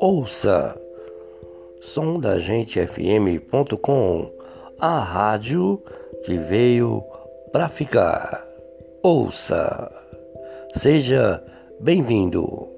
Ouça som da gente fm.com, a rádio que veio para ficar. Ouça. Seja bem-vindo.